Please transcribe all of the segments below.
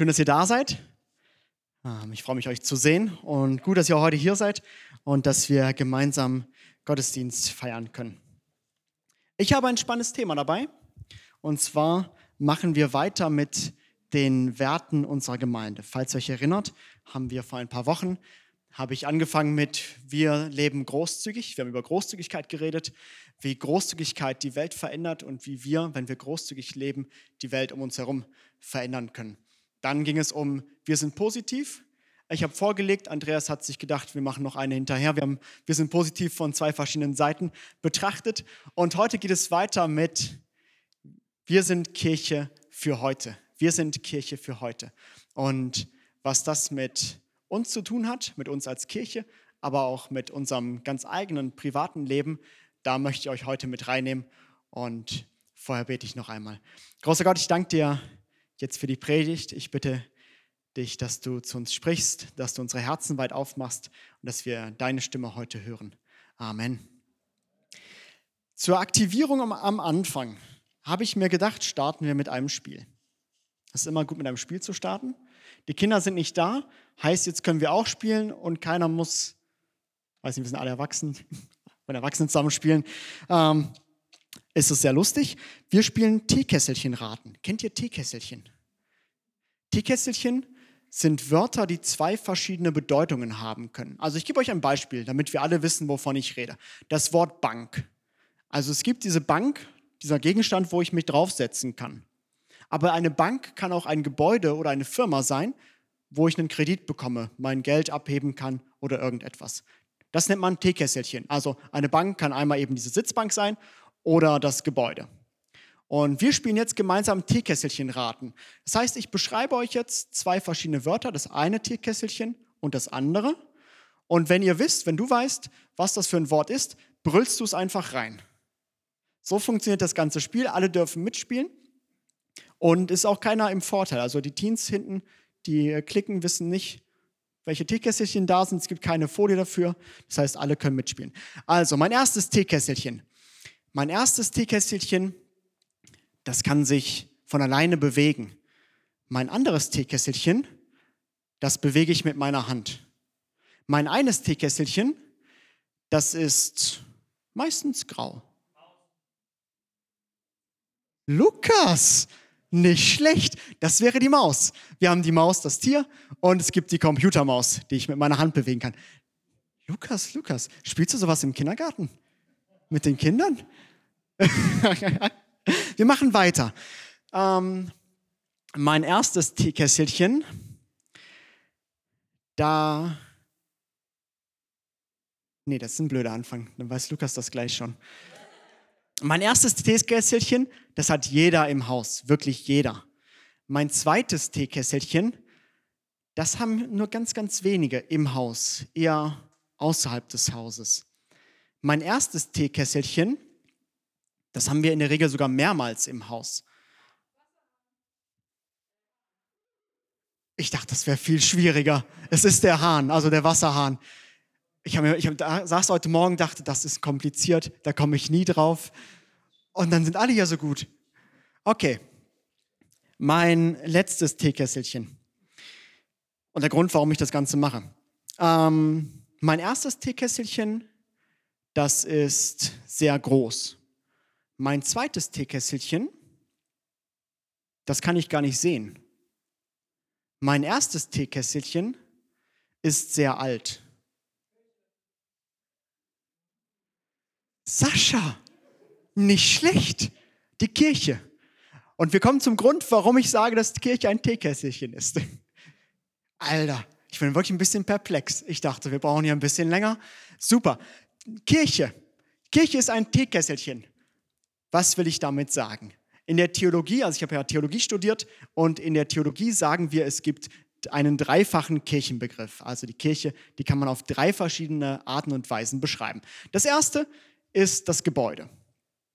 Schön, dass ihr da seid. Ähm, ich freue mich, euch zu sehen und gut, dass ihr heute hier seid und dass wir gemeinsam Gottesdienst feiern können. Ich habe ein spannendes Thema dabei und zwar machen wir weiter mit den Werten unserer Gemeinde. Falls ihr euch erinnert, haben wir vor ein paar Wochen habe ich angefangen mit wir leben großzügig. Wir haben über Großzügigkeit geredet, wie Großzügigkeit die Welt verändert und wie wir, wenn wir großzügig leben, die Welt um uns herum verändern können. Dann ging es um, wir sind positiv. Ich habe vorgelegt, Andreas hat sich gedacht, wir machen noch eine hinterher. Wir, haben, wir sind positiv von zwei verschiedenen Seiten betrachtet. Und heute geht es weiter mit, wir sind Kirche für heute. Wir sind Kirche für heute. Und was das mit uns zu tun hat, mit uns als Kirche, aber auch mit unserem ganz eigenen privaten Leben, da möchte ich euch heute mit reinnehmen. Und vorher bete ich noch einmal. Großer Gott, ich danke dir jetzt für die Predigt. Ich bitte dich, dass du zu uns sprichst, dass du unsere Herzen weit aufmachst und dass wir deine Stimme heute hören. Amen. Zur Aktivierung am Anfang habe ich mir gedacht, starten wir mit einem Spiel. Es ist immer gut, mit einem Spiel zu starten. Die Kinder sind nicht da, heißt, jetzt können wir auch spielen und keiner muss, weiß nicht, wir sind alle erwachsen, wenn Erwachsene zusammen spielen, ähm, ist es sehr lustig. Wir spielen Teekesselchen raten. Kennt ihr Teekesselchen? Teekesselchen sind Wörter, die zwei verschiedene Bedeutungen haben können. Also ich gebe euch ein Beispiel, damit wir alle wissen, wovon ich rede. Das Wort Bank. Also es gibt diese Bank, dieser Gegenstand, wo ich mich draufsetzen kann. Aber eine Bank kann auch ein Gebäude oder eine Firma sein, wo ich einen Kredit bekomme, mein Geld abheben kann oder irgendetwas. Das nennt man Teekesselchen. Also eine Bank kann einmal eben diese Sitzbank sein oder das Gebäude. Und wir spielen jetzt gemeinsam Teekesselchen raten. Das heißt, ich beschreibe euch jetzt zwei verschiedene Wörter, das eine Teekesselchen und das andere. Und wenn ihr wisst, wenn du weißt, was das für ein Wort ist, brüllst du es einfach rein. So funktioniert das ganze Spiel. Alle dürfen mitspielen. Und ist auch keiner im Vorteil. Also die Teens hinten, die klicken, wissen nicht, welche Teekesselchen da sind. Es gibt keine Folie dafür. Das heißt, alle können mitspielen. Also, mein erstes Teekesselchen. Mein erstes Teekesselchen, das kann sich von alleine bewegen. Mein anderes Teekesselchen, das bewege ich mit meiner Hand. Mein eines Teekesselchen, das ist meistens grau. Lukas, nicht schlecht. Das wäre die Maus. Wir haben die Maus, das Tier, und es gibt die Computermaus, die ich mit meiner Hand bewegen kann. Lukas, Lukas, spielst du sowas im Kindergarten? Mit den Kindern? Wir machen weiter. Ähm, mein erstes Teekesselchen, da. Nee, das ist ein blöder Anfang. Dann weiß Lukas das gleich schon. Mein erstes Teekesselchen, das hat jeder im Haus, wirklich jeder. Mein zweites Teekesselchen, das haben nur ganz, ganz wenige im Haus, eher außerhalb des Hauses. Mein erstes Teekesselchen, das haben wir in der Regel sogar mehrmals im Haus. Ich dachte, das wäre viel schwieriger. Es ist der Hahn, also der Wasserhahn. Ich, hab, ich hab, saß heute Morgen, dachte, das ist kompliziert, da komme ich nie drauf. Und dann sind alle ja so gut. Okay, mein letztes Teekesselchen. Und der Grund, warum ich das Ganze mache. Ähm, mein erstes Teekesselchen, das ist sehr groß. Mein zweites Teekesselchen, das kann ich gar nicht sehen. Mein erstes Teekesselchen ist sehr alt. Sascha, nicht schlecht. Die Kirche. Und wir kommen zum Grund, warum ich sage, dass die Kirche ein Teekesselchen ist. Alter, ich bin wirklich ein bisschen perplex. Ich dachte, wir brauchen hier ein bisschen länger. Super. Kirche. Kirche ist ein Teekesselchen. Was will ich damit sagen? In der Theologie, also ich habe ja Theologie studiert und in der Theologie sagen wir, es gibt einen dreifachen Kirchenbegriff. Also die Kirche, die kann man auf drei verschiedene Arten und Weisen beschreiben. Das erste ist das Gebäude.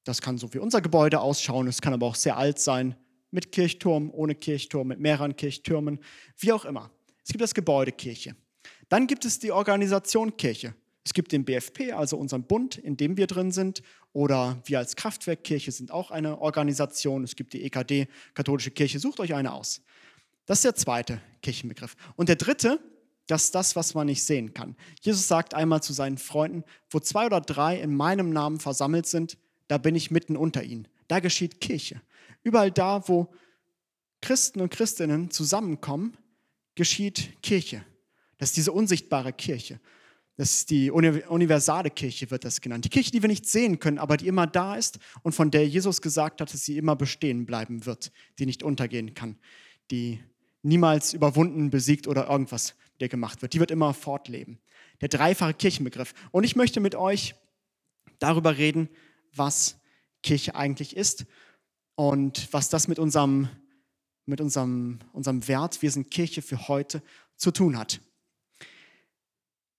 Das kann so wie unser Gebäude ausschauen, es kann aber auch sehr alt sein, mit Kirchturm, ohne Kirchturm, mit mehreren Kirchtürmen, wie auch immer. Es gibt das Gebäude Kirche. Dann gibt es die Organisation Kirche. Es gibt den BFP, also unseren Bund, in dem wir drin sind, oder wir als Kraftwerk Kirche sind auch eine Organisation. Es gibt die EKD, Katholische Kirche, sucht euch eine aus. Das ist der zweite Kirchenbegriff. Und der dritte, das ist das, was man nicht sehen kann. Jesus sagt einmal zu seinen Freunden, wo zwei oder drei in meinem Namen versammelt sind, da bin ich mitten unter ihnen. Da geschieht Kirche. Überall da, wo Christen und Christinnen zusammenkommen, geschieht Kirche. Das ist diese unsichtbare Kirche. Das ist die universale Kirche, wird das genannt. Die Kirche, die wir nicht sehen können, aber die immer da ist und von der Jesus gesagt hat, dass sie immer bestehen bleiben wird, die nicht untergehen kann, die niemals überwunden, besiegt oder irgendwas der gemacht wird. Die wird immer fortleben. Der dreifache Kirchenbegriff. Und ich möchte mit euch darüber reden, was Kirche eigentlich ist und was das mit unserem, mit unserem, unserem Wert, wir sind Kirche für heute, zu tun hat.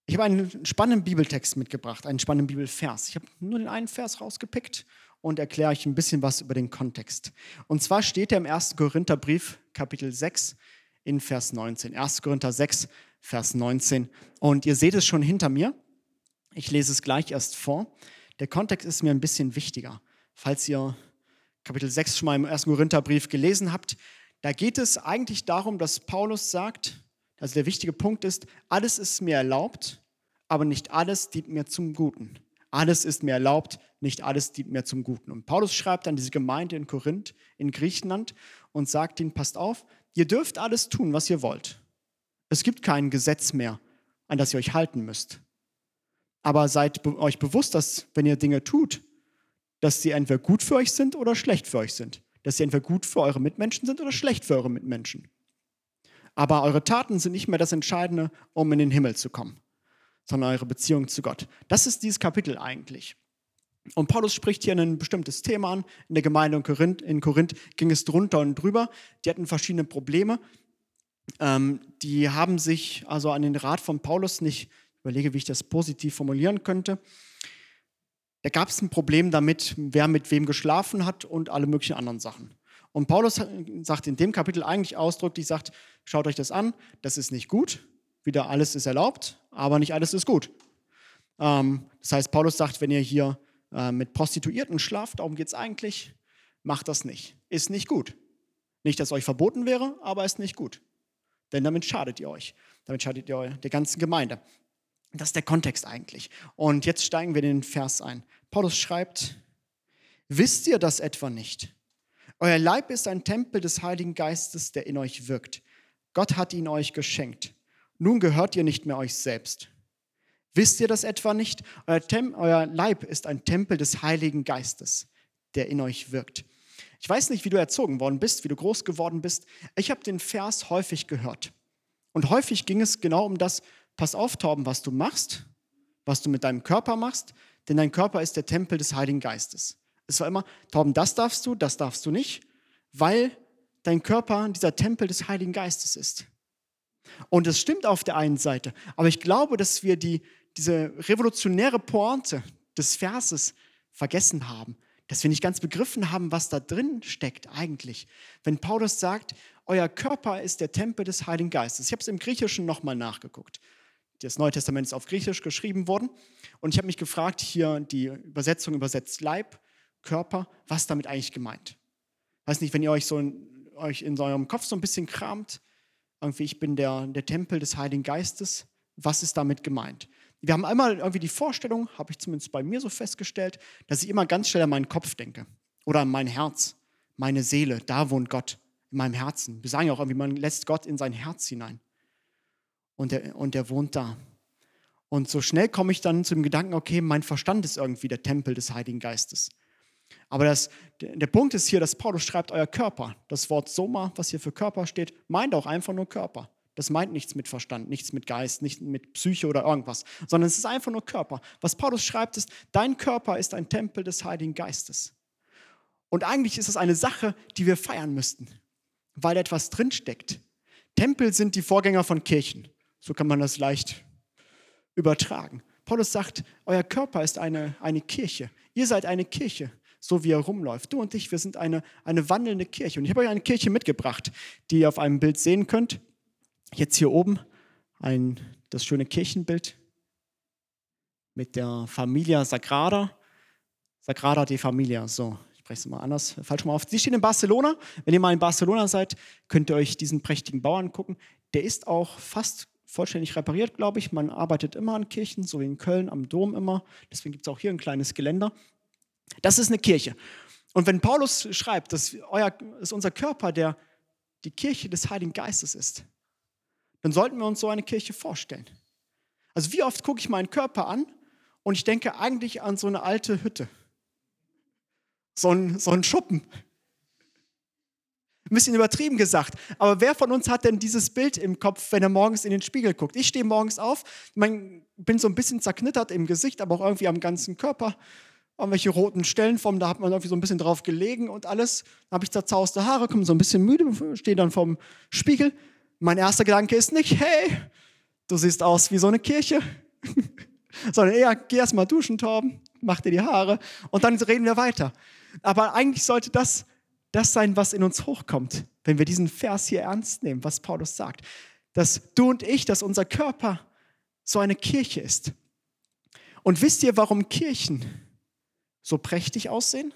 Ich habe einen spannenden Bibeltext mitgebracht, einen spannenden Bibelvers. Ich habe nur den einen Vers rausgepickt und erkläre euch ein bisschen was über den Kontext. Und zwar steht er im 1. Korintherbrief, Kapitel 6, in Vers 19. 1. Korinther 6, Vers 19. Und ihr seht es schon hinter mir. Ich lese es gleich erst vor. Der Kontext ist mir ein bisschen wichtiger. Falls ihr Kapitel 6 schon mal im 1. Korintherbrief gelesen habt, da geht es eigentlich darum, dass Paulus sagt, also der wichtige Punkt ist, alles ist mir erlaubt, aber nicht alles dient mir zum Guten. Alles ist mir erlaubt, nicht alles dient mir zum Guten. Und Paulus schreibt an diese Gemeinde in Korinth, in Griechenland, und sagt ihnen, passt auf, ihr dürft alles tun, was ihr wollt. Es gibt kein Gesetz mehr, an das ihr euch halten müsst. Aber seid euch bewusst, dass wenn ihr Dinge tut, dass sie entweder gut für euch sind oder schlecht für euch sind. Dass sie entweder gut für eure Mitmenschen sind oder schlecht für eure Mitmenschen. Aber eure Taten sind nicht mehr das Entscheidende, um in den Himmel zu kommen, sondern eure Beziehung zu Gott. Das ist dieses Kapitel eigentlich. Und Paulus spricht hier ein bestimmtes Thema an. In der Gemeinde in Korinth, in Korinth ging es drunter und drüber. Die hatten verschiedene Probleme. Ähm, die haben sich also an den Rat von Paulus nicht, ich überlege, wie ich das positiv formulieren könnte. Da gab es ein Problem damit, wer mit wem geschlafen hat und alle möglichen anderen Sachen. Und Paulus sagt in dem Kapitel eigentlich ausdrücklich, sagt, schaut euch das an, das ist nicht gut, wieder alles ist erlaubt, aber nicht alles ist gut. Ähm, das heißt, Paulus sagt, wenn ihr hier äh, mit Prostituierten schlaft, darum geht es eigentlich, macht das nicht. Ist nicht gut. Nicht, dass es euch verboten wäre, aber ist nicht gut. Denn damit schadet ihr euch. Damit schadet ihr der ganzen Gemeinde. Das ist der Kontext eigentlich. Und jetzt steigen wir in den Vers ein. Paulus schreibt, wisst ihr das etwa nicht? Euer Leib ist ein Tempel des Heiligen Geistes, der in euch wirkt. Gott hat ihn euch geschenkt. Nun gehört ihr nicht mehr euch selbst. Wisst ihr das etwa nicht? Euer, Tem euer Leib ist ein Tempel des Heiligen Geistes, der in euch wirkt. Ich weiß nicht, wie du erzogen worden bist, wie du groß geworden bist. Ich habe den Vers häufig gehört. Und häufig ging es genau um das, pass auf, Torben, was du machst, was du mit deinem Körper machst, denn dein Körper ist der Tempel des Heiligen Geistes. Es war immer, Torben, das darfst du, das darfst du nicht, weil dein Körper dieser Tempel des Heiligen Geistes ist. Und es stimmt auf der einen Seite, aber ich glaube, dass wir die, diese revolutionäre Pointe des Verses vergessen haben, dass wir nicht ganz begriffen haben, was da drin steckt eigentlich. Wenn Paulus sagt, euer Körper ist der Tempel des Heiligen Geistes. Ich habe es im Griechischen nochmal nachgeguckt. Das Neue Testament ist auf Griechisch geschrieben worden. Und ich habe mich gefragt, hier die Übersetzung übersetzt Leib Körper, was damit eigentlich gemeint? Weiß nicht, wenn ihr euch so in, euch in eurem Kopf so ein bisschen kramt, irgendwie, ich bin der, der Tempel des Heiligen Geistes, was ist damit gemeint? Wir haben einmal irgendwie die Vorstellung, habe ich zumindest bei mir so festgestellt, dass ich immer ganz schnell an meinen Kopf denke oder an mein Herz, meine Seele, da wohnt Gott in meinem Herzen. Wir sagen ja auch irgendwie, man lässt Gott in sein Herz hinein und er, und er wohnt da. Und so schnell komme ich dann zu dem Gedanken, okay, mein Verstand ist irgendwie der Tempel des Heiligen Geistes. Aber das, der Punkt ist hier, dass Paulus schreibt, euer Körper. Das Wort Soma, was hier für Körper steht, meint auch einfach nur Körper. Das meint nichts mit Verstand, nichts mit Geist, nichts mit Psyche oder irgendwas, sondern es ist einfach nur Körper. Was Paulus schreibt ist, dein Körper ist ein Tempel des Heiligen Geistes. Und eigentlich ist es eine Sache, die wir feiern müssten, weil etwas drinsteckt. Tempel sind die Vorgänger von Kirchen. So kann man das leicht übertragen. Paulus sagt, euer Körper ist eine, eine Kirche. Ihr seid eine Kirche so wie er rumläuft. Du und ich, wir sind eine, eine wandelnde Kirche. Und ich habe euch eine Kirche mitgebracht, die ihr auf einem Bild sehen könnt. Jetzt hier oben ein, das schöne Kirchenbild mit der Familia Sagrada. Sagrada de Familia, so. Ich spreche es mal anders, falsch mal auf. Sie stehen in Barcelona. Wenn ihr mal in Barcelona seid, könnt ihr euch diesen prächtigen Bau angucken. Der ist auch fast vollständig repariert, glaube ich. Man arbeitet immer an Kirchen, so wie in Köln am Dom immer. Deswegen gibt es auch hier ein kleines Geländer. Das ist eine Kirche. Und wenn Paulus schreibt, dass euer, dass unser Körper der, die Kirche des Heiligen Geistes ist, dann sollten wir uns so eine Kirche vorstellen. Also wie oft gucke ich meinen Körper an und ich denke eigentlich an so eine alte Hütte. So ein, so Schuppen. Ein bisschen übertrieben gesagt. Aber wer von uns hat denn dieses Bild im Kopf, wenn er morgens in den Spiegel guckt? Ich stehe morgens auf, ich bin so ein bisschen zerknittert im Gesicht, aber auch irgendwie am ganzen Körper. Irgendwelche roten Stellen vom, da hat man irgendwie so ein bisschen drauf gelegen und alles. Dann habe ich zerzauste Haare, komme so ein bisschen müde, stehe dann vorm Spiegel. Mein erster Gedanke ist nicht, hey, du siehst aus wie so eine Kirche. Sondern eher, geh erst mal duschen, Torben, mach dir die Haare und dann reden wir weiter. Aber eigentlich sollte das das sein, was in uns hochkommt, wenn wir diesen Vers hier ernst nehmen, was Paulus sagt. Dass du und ich, dass unser Körper so eine Kirche ist. Und wisst ihr, warum Kirchen so prächtig aussehen?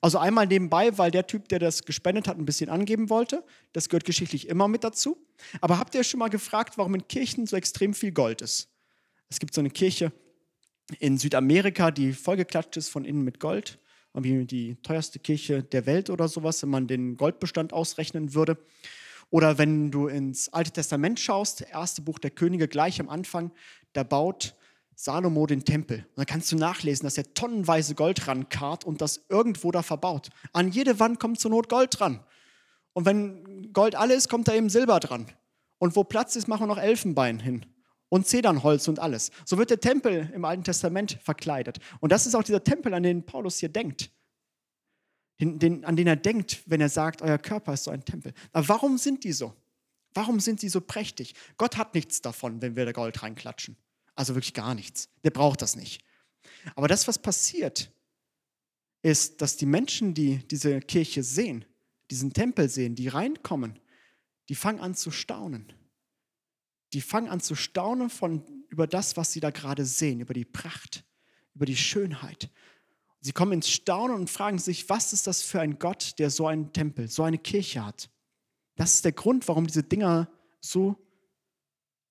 Also einmal nebenbei, weil der Typ, der das gespendet hat, ein bisschen angeben wollte. Das gehört geschichtlich immer mit dazu. Aber habt ihr schon mal gefragt, warum in Kirchen so extrem viel Gold ist? Es gibt so eine Kirche in Südamerika, die vollgeklatscht ist von innen mit Gold irgendwie die teuerste Kirche der Welt oder sowas, wenn man den Goldbestand ausrechnen würde. Oder wenn du ins Alte Testament schaust, erste Buch der Könige, gleich am Anfang, da baut Salomo den Tempel. Und dann kannst du nachlesen, dass er tonnenweise Gold rankarrt und das irgendwo da verbaut. An jede Wand kommt zur Not Gold dran. Und wenn Gold alle ist, kommt da eben Silber dran. Und wo Platz ist, machen wir noch Elfenbein hin und Zedernholz und alles. So wird der Tempel im Alten Testament verkleidet. Und das ist auch dieser Tempel, an den Paulus hier denkt. Den, den, an den er denkt, wenn er sagt, euer Körper ist so ein Tempel. Aber warum sind die so? Warum sind sie so prächtig? Gott hat nichts davon, wenn wir da Gold reinklatschen. Also wirklich gar nichts. Der braucht das nicht. Aber das, was passiert, ist, dass die Menschen, die diese Kirche sehen, diesen Tempel sehen, die reinkommen, die fangen an zu staunen die fangen an zu staunen von, über das, was sie da gerade sehen, über die Pracht, über die Schönheit. Sie kommen ins Staunen und fragen sich, was ist das für ein Gott, der so einen Tempel, so eine Kirche hat? Das ist der Grund, warum diese Dinger so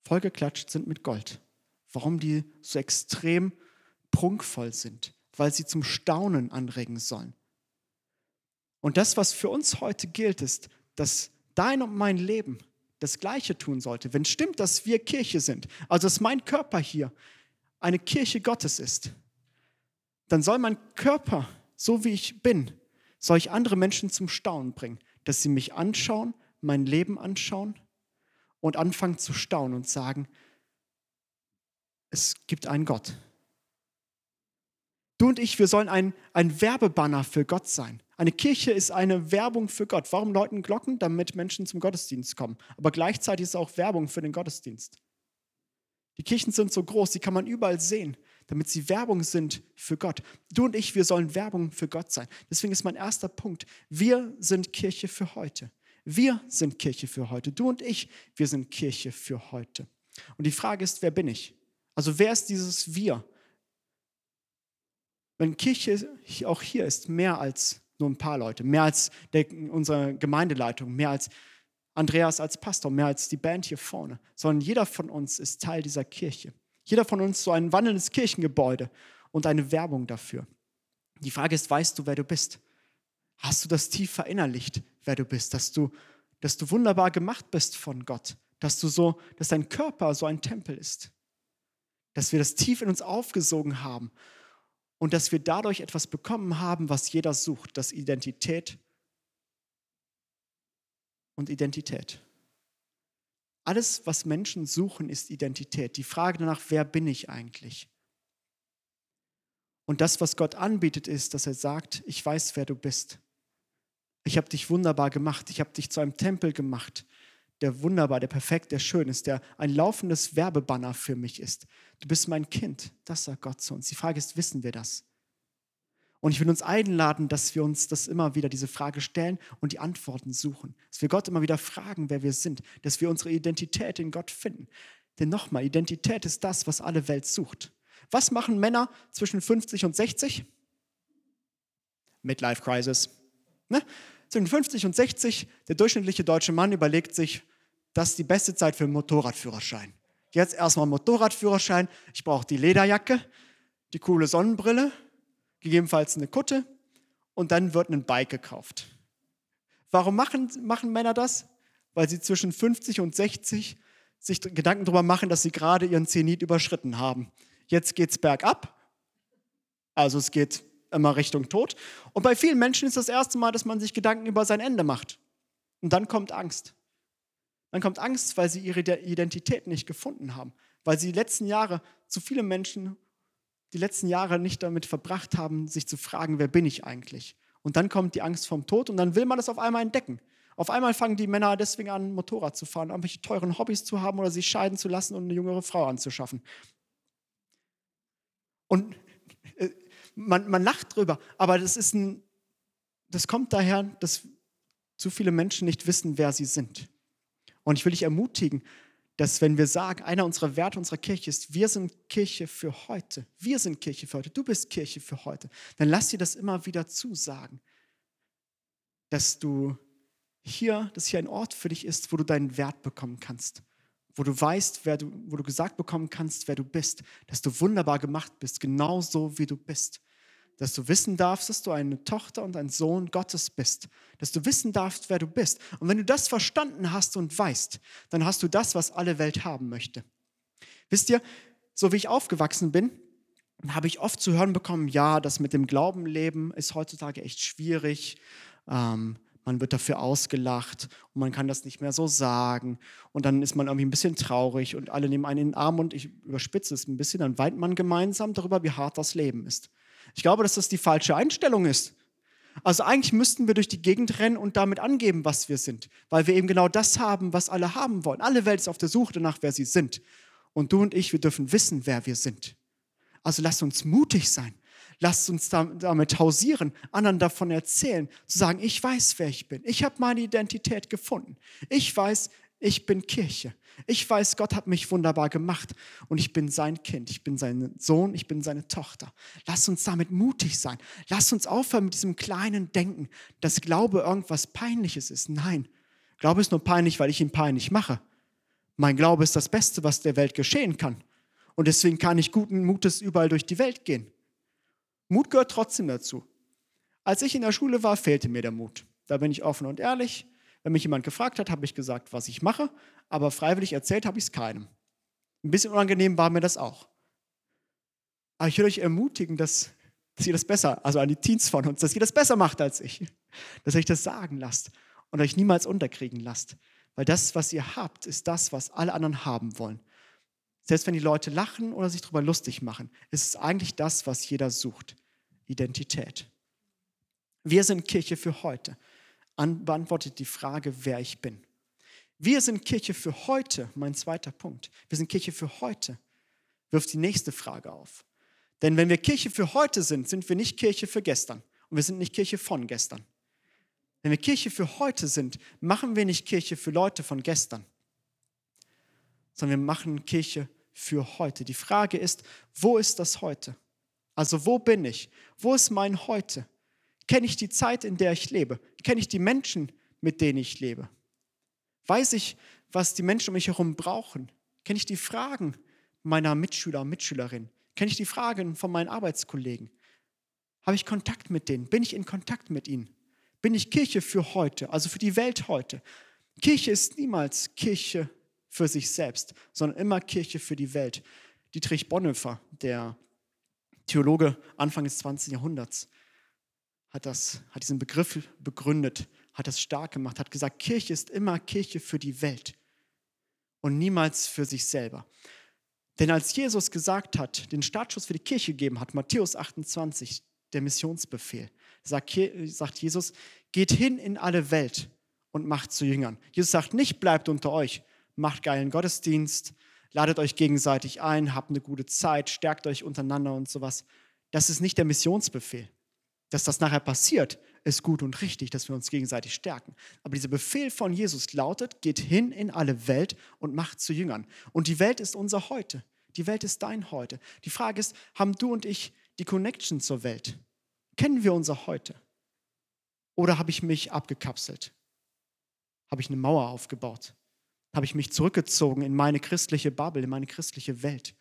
vollgeklatscht sind mit Gold. Warum die so extrem prunkvoll sind, weil sie zum Staunen anregen sollen. Und das, was für uns heute gilt, ist, dass dein und mein Leben das Gleiche tun sollte, wenn stimmt, dass wir Kirche sind, also dass mein Körper hier eine Kirche Gottes ist, dann soll mein Körper, so wie ich bin, soll ich andere Menschen zum Staunen bringen, dass sie mich anschauen, mein Leben anschauen und anfangen zu staunen und sagen, es gibt einen Gott. Du und ich, wir sollen ein, ein Werbebanner für Gott sein. Eine Kirche ist eine Werbung für Gott. Warum läuten Glocken? Damit Menschen zum Gottesdienst kommen. Aber gleichzeitig ist es auch Werbung für den Gottesdienst. Die Kirchen sind so groß, die kann man überall sehen, damit sie Werbung sind für Gott. Du und ich, wir sollen Werbung für Gott sein. Deswegen ist mein erster Punkt, wir sind Kirche für heute. Wir sind Kirche für heute. Du und ich, wir sind Kirche für heute. Und die Frage ist, wer bin ich? Also wer ist dieses Wir? Wenn Kirche auch hier ist, mehr als nur ein paar Leute, mehr als der, unsere Gemeindeleitung, mehr als Andreas als Pastor, mehr als die Band hier vorne, sondern jeder von uns ist Teil dieser Kirche. Jeder von uns so ein wandelndes Kirchengebäude und eine Werbung dafür. Die Frage ist, weißt du, wer du bist? Hast du das tief verinnerlicht, wer du bist, dass du, dass du wunderbar gemacht bist von Gott, dass du so, dass dein Körper so ein Tempel ist, dass wir das tief in uns aufgesogen haben und dass wir dadurch etwas bekommen haben, was jeder sucht, das Identität und Identität. Alles, was Menschen suchen, ist Identität. Die Frage danach, wer bin ich eigentlich? Und das, was Gott anbietet, ist, dass er sagt, ich weiß, wer du bist. Ich habe dich wunderbar gemacht. Ich habe dich zu einem Tempel gemacht der wunderbar, der perfekt, der schön ist, der ein laufendes Werbebanner für mich ist. Du bist mein Kind, das sagt Gott zu uns. Die Frage ist, wissen wir das? Und ich will uns einladen, dass wir uns das immer wieder, diese Frage stellen und die Antworten suchen. Dass wir Gott immer wieder fragen, wer wir sind. Dass wir unsere Identität in Gott finden. Denn nochmal, Identität ist das, was alle Welt sucht. Was machen Männer zwischen 50 und 60? Midlife Crisis. Ne? Zwischen 50 und 60, der durchschnittliche deutsche Mann überlegt sich, das ist die beste Zeit für einen Motorradführerschein. Jetzt erstmal Motorradführerschein. Ich brauche die Lederjacke, die coole Sonnenbrille, gegebenenfalls eine Kutte und dann wird ein Bike gekauft. Warum machen, machen Männer das? Weil sie zwischen 50 und 60 sich Gedanken darüber machen, dass sie gerade ihren Zenit überschritten haben. Jetzt geht es bergab, also es geht immer Richtung Tod. Und bei vielen Menschen ist das erste Mal, dass man sich Gedanken über sein Ende macht. Und dann kommt Angst. Dann kommt Angst, weil sie ihre Identität nicht gefunden haben, weil sie die letzten Jahre, zu viele Menschen, die letzten Jahre nicht damit verbracht haben, sich zu fragen, wer bin ich eigentlich? Und dann kommt die Angst vom Tod und dann will man das auf einmal entdecken. Auf einmal fangen die Männer deswegen an, Motorrad zu fahren, irgendwelche teuren Hobbys zu haben oder sich scheiden zu lassen und eine jüngere Frau anzuschaffen. Und äh, man, man lacht drüber, aber das ist ein, das kommt daher, dass zu viele Menschen nicht wissen, wer sie sind. Und ich will dich ermutigen, dass wenn wir sagen, einer unserer Werte unserer Kirche ist, wir sind Kirche für heute, wir sind Kirche für heute, du bist Kirche für heute, dann lass dir das immer wieder zusagen, dass du hier, dass hier ein Ort für dich ist, wo du deinen Wert bekommen kannst, wo du weißt, wer du, wo du gesagt bekommen kannst, wer du bist, dass du wunderbar gemacht bist, genauso wie du bist dass du wissen darfst, dass du eine Tochter und ein Sohn Gottes bist, dass du wissen darfst, wer du bist. Und wenn du das verstanden hast und weißt, dann hast du das, was alle Welt haben möchte. Wisst ihr, so wie ich aufgewachsen bin, habe ich oft zu hören bekommen, ja, das mit dem Glaubenleben ist heutzutage echt schwierig. Ähm, man wird dafür ausgelacht und man kann das nicht mehr so sagen. Und dann ist man irgendwie ein bisschen traurig und alle nehmen einen in den Arm und ich überspitze es ein bisschen, dann weint man gemeinsam darüber, wie hart das Leben ist. Ich glaube, dass das die falsche Einstellung ist. Also eigentlich müssten wir durch die Gegend rennen und damit angeben, was wir sind, weil wir eben genau das haben, was alle haben wollen. Alle Welt ist auf der Suche danach, wer sie sind. Und du und ich, wir dürfen wissen, wer wir sind. Also lasst uns mutig sein. Lasst uns damit hausieren, anderen davon erzählen, zu sagen, ich weiß, wer ich bin. Ich habe meine Identität gefunden. Ich weiß, ich bin Kirche. Ich weiß, Gott hat mich wunderbar gemacht und ich bin sein Kind, ich bin sein Sohn, ich bin seine Tochter. Lass uns damit mutig sein. Lass uns aufhören mit diesem kleinen Denken, dass Glaube irgendwas Peinliches ist. Nein, Glaube ist nur peinlich, weil ich ihn peinlich mache. Mein Glaube ist das Beste, was der Welt geschehen kann. Und deswegen kann ich guten Mutes überall durch die Welt gehen. Mut gehört trotzdem dazu. Als ich in der Schule war, fehlte mir der Mut. Da bin ich offen und ehrlich. Wenn mich jemand gefragt hat, habe ich gesagt, was ich mache, aber freiwillig erzählt habe ich es keinem. Ein bisschen unangenehm war mir das auch. Aber ich will euch ermutigen, dass, dass ihr das besser, also an die Teens von uns, dass ihr das besser macht als ich. Dass ihr euch das sagen lasst und euch niemals unterkriegen lasst. Weil das, was ihr habt, ist das, was alle anderen haben wollen. Selbst wenn die Leute lachen oder sich darüber lustig machen, ist es eigentlich das, was jeder sucht. Identität. Wir sind Kirche für heute beantwortet die Frage, wer ich bin. Wir sind Kirche für heute, mein zweiter Punkt. Wir sind Kirche für heute. Wirft die nächste Frage auf. Denn wenn wir Kirche für heute sind, sind wir nicht Kirche für gestern. Und wir sind nicht Kirche von gestern. Wenn wir Kirche für heute sind, machen wir nicht Kirche für Leute von gestern, sondern wir machen Kirche für heute. Die Frage ist, wo ist das heute? Also wo bin ich? Wo ist mein heute? Kenne ich die Zeit, in der ich lebe? Kenne ich die Menschen, mit denen ich lebe? Weiß ich, was die Menschen um mich herum brauchen? Kenne ich die Fragen meiner Mitschüler und Mitschülerin? Kenne ich die Fragen von meinen Arbeitskollegen? Habe ich Kontakt mit denen? Bin ich in Kontakt mit ihnen? Bin ich Kirche für heute, also für die Welt heute? Kirche ist niemals Kirche für sich selbst, sondern immer Kirche für die Welt. Dietrich Bonhoeffer, der Theologe Anfang des 20. Jahrhunderts, hat, das, hat diesen Begriff begründet, hat das stark gemacht, hat gesagt, Kirche ist immer Kirche für die Welt und niemals für sich selber. Denn als Jesus gesagt hat, den Startschuss für die Kirche gegeben hat, Matthäus 28, der Missionsbefehl, sagt, sagt Jesus, geht hin in alle Welt und macht zu Jüngern. Jesus sagt nicht, bleibt unter euch, macht geilen Gottesdienst, ladet euch gegenseitig ein, habt eine gute Zeit, stärkt euch untereinander und sowas. Das ist nicht der Missionsbefehl. Dass das nachher passiert, ist gut und richtig, dass wir uns gegenseitig stärken. Aber dieser Befehl von Jesus lautet, geht hin in alle Welt und macht zu Jüngern. Und die Welt ist unser Heute. Die Welt ist dein Heute. Die Frage ist, haben du und ich die Connection zur Welt? Kennen wir unser Heute? Oder habe ich mich abgekapselt? Habe ich eine Mauer aufgebaut? Habe ich mich zurückgezogen in meine christliche Bubble, in meine christliche Welt?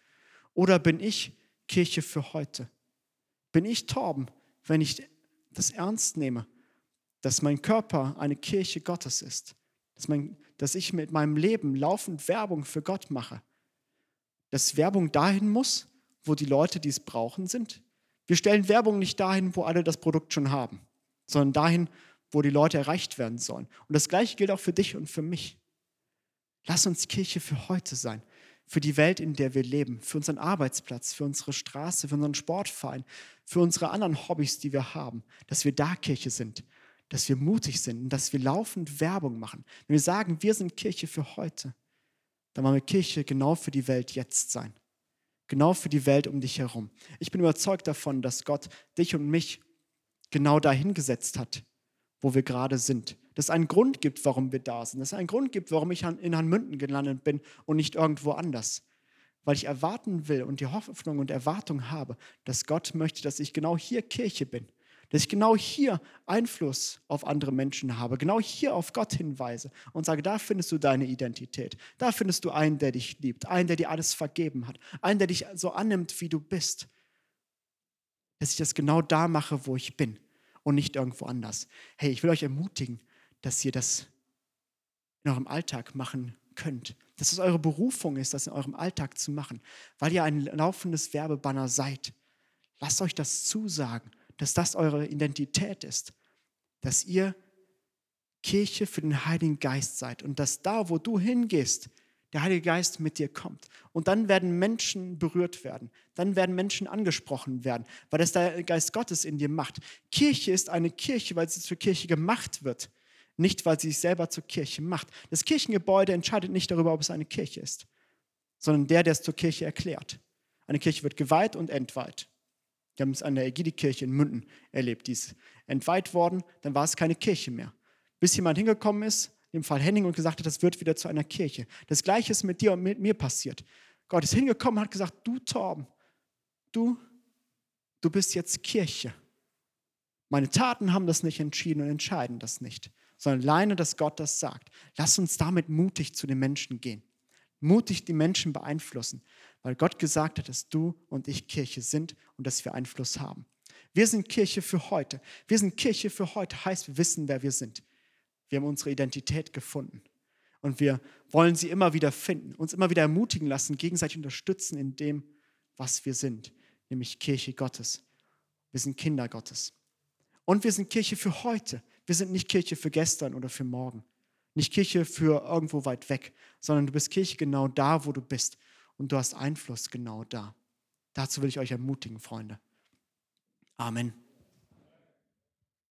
Oder bin ich Kirche für heute? Bin ich Torben, wenn ich das ernst nehme, dass mein Körper eine Kirche Gottes ist? Dass, mein, dass ich mit meinem Leben laufend Werbung für Gott mache? Dass Werbung dahin muss, wo die Leute, die es brauchen, sind? Wir stellen Werbung nicht dahin, wo alle das Produkt schon haben sondern dahin, wo die Leute erreicht werden sollen. Und das Gleiche gilt auch für dich und für mich. Lass uns Kirche für heute sein, für die Welt, in der wir leben, für unseren Arbeitsplatz, für unsere Straße, für unseren Sportverein, für unsere anderen Hobbys, die wir haben, dass wir da Kirche sind, dass wir mutig sind und dass wir laufend Werbung machen. Wenn wir sagen, wir sind Kirche für heute, dann wollen wir Kirche genau für die Welt jetzt sein. Genau für die Welt um dich herum. Ich bin überzeugt davon, dass Gott dich und mich genau dahin gesetzt hat, wo wir gerade sind. Dass es einen Grund gibt, warum wir da sind. Dass es einen Grund gibt, warum ich in Hanmünden gelandet bin und nicht irgendwo anders. Weil ich erwarten will und die Hoffnung und Erwartung habe, dass Gott möchte, dass ich genau hier Kirche bin. Dass ich genau hier Einfluss auf andere Menschen habe, genau hier auf Gott hinweise und sage, da findest du deine Identität. Da findest du einen, der dich liebt, einen, der dir alles vergeben hat, einen, der dich so annimmt, wie du bist dass ich das genau da mache, wo ich bin und nicht irgendwo anders. Hey, ich will euch ermutigen, dass ihr das in eurem Alltag machen könnt. Dass es eure Berufung ist, das in eurem Alltag zu machen, weil ihr ein laufendes Werbebanner seid. Lasst euch das zusagen, dass das eure Identität ist, dass ihr Kirche für den Heiligen Geist seid und dass da, wo du hingehst, der Heilige Geist mit dir kommt. Und dann werden Menschen berührt werden. Dann werden Menschen angesprochen werden, weil das der Geist Gottes in dir macht. Kirche ist eine Kirche, weil sie zur Kirche gemacht wird, nicht weil sie sich selber zur Kirche macht. Das Kirchengebäude entscheidet nicht darüber, ob es eine Kirche ist, sondern der, der es zur Kirche erklärt. Eine Kirche wird geweiht und entweiht. Wir haben es an der Ägidikirche in Münden erlebt. Die ist entweiht worden, dann war es keine Kirche mehr. Bis jemand hingekommen ist, dem Fall Henning, und gesagt hat, das wird wieder zu einer Kirche. Das Gleiche ist mit dir und mit mir passiert. Gott ist hingekommen und hat gesagt, du Torben, du, du bist jetzt Kirche. Meine Taten haben das nicht entschieden und entscheiden das nicht, sondern alleine, dass Gott das sagt. Lass uns damit mutig zu den Menschen gehen. Mutig die Menschen beeinflussen, weil Gott gesagt hat, dass du und ich Kirche sind und dass wir Einfluss haben. Wir sind Kirche für heute. Wir sind Kirche für heute, heißt, wir wissen, wer wir sind. Wir haben unsere Identität gefunden. Und wir wollen sie immer wieder finden, uns immer wieder ermutigen lassen, gegenseitig unterstützen in dem, was wir sind, nämlich Kirche Gottes. Wir sind Kinder Gottes. Und wir sind Kirche für heute. Wir sind nicht Kirche für gestern oder für morgen. Nicht Kirche für irgendwo weit weg, sondern du bist Kirche genau da, wo du bist. Und du hast Einfluss genau da. Dazu will ich euch ermutigen, Freunde. Amen.